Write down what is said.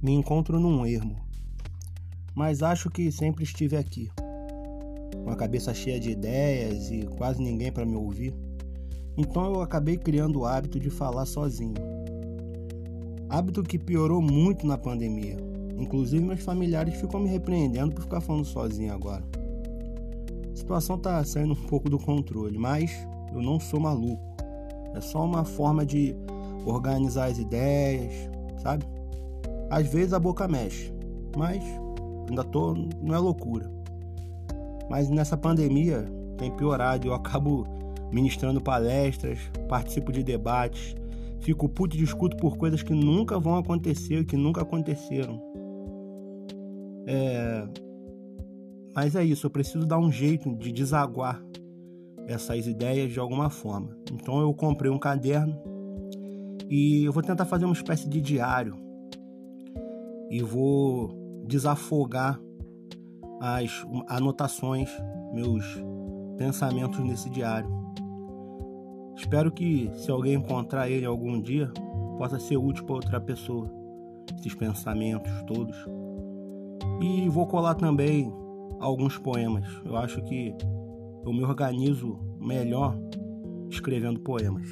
Me encontro num ermo, mas acho que sempre estive aqui, com a cabeça cheia de ideias e quase ninguém para me ouvir. Então eu acabei criando o hábito de falar sozinho. Hábito que piorou muito na pandemia. Inclusive meus familiares ficam me repreendendo por ficar falando sozinho agora. A situação tá saindo um pouco do controle, mas eu não sou maluco. É só uma forma de organizar as ideias, sabe? Às vezes a boca mexe, mas ainda tô, não é loucura. Mas nessa pandemia tem piorado, eu acabo ministrando palestras, participo de debates, fico puto e discuto por coisas que nunca vão acontecer, que nunca aconteceram. É... Mas é isso, eu preciso dar um jeito de desaguar essas ideias de alguma forma. Então eu comprei um caderno e eu vou tentar fazer uma espécie de diário e vou desafogar as anotações, meus pensamentos nesse diário. Espero que, se alguém encontrar ele algum dia, possa ser útil para outra pessoa, esses pensamentos todos. E vou colar também alguns poemas. Eu acho que eu me organizo melhor escrevendo poemas.